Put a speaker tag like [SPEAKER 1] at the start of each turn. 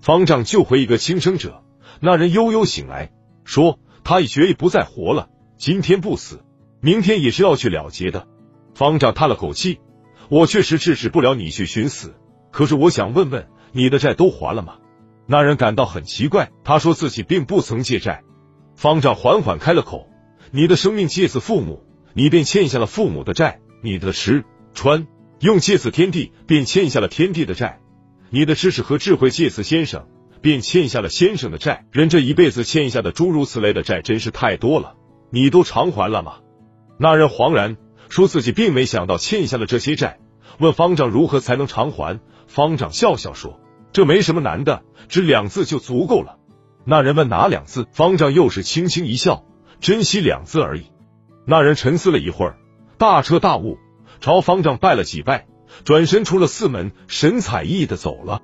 [SPEAKER 1] 方丈救回一个轻生者。那人悠悠醒来，说他已决意不再活了，今天不死，明天也是要去了结的。方丈叹了口气，我确实制止不了你去寻死，可是我想问问，你的债都还了吗？那人感到很奇怪，他说自己并不曾借债。方丈缓缓开了口：“你的生命借自父母，你便欠下了父母的债；你的吃穿用借此天地，便欠下了天地的债；你的知识和智慧借此先生，便欠下了先生的债。人这一辈子欠下的诸如此类的债，真是太多了。你都偿还了吗？”那人惶然说自己并没想到欠下了这些债，问方丈如何才能偿还。方丈笑笑说：“这没什么难的，只两字就足够了。”那人问哪两字，方丈又是轻轻一笑，珍惜两字而已。那人沉思了一会儿，大彻大悟，朝方丈拜了几拜，转身出了寺门，神采奕奕的走了。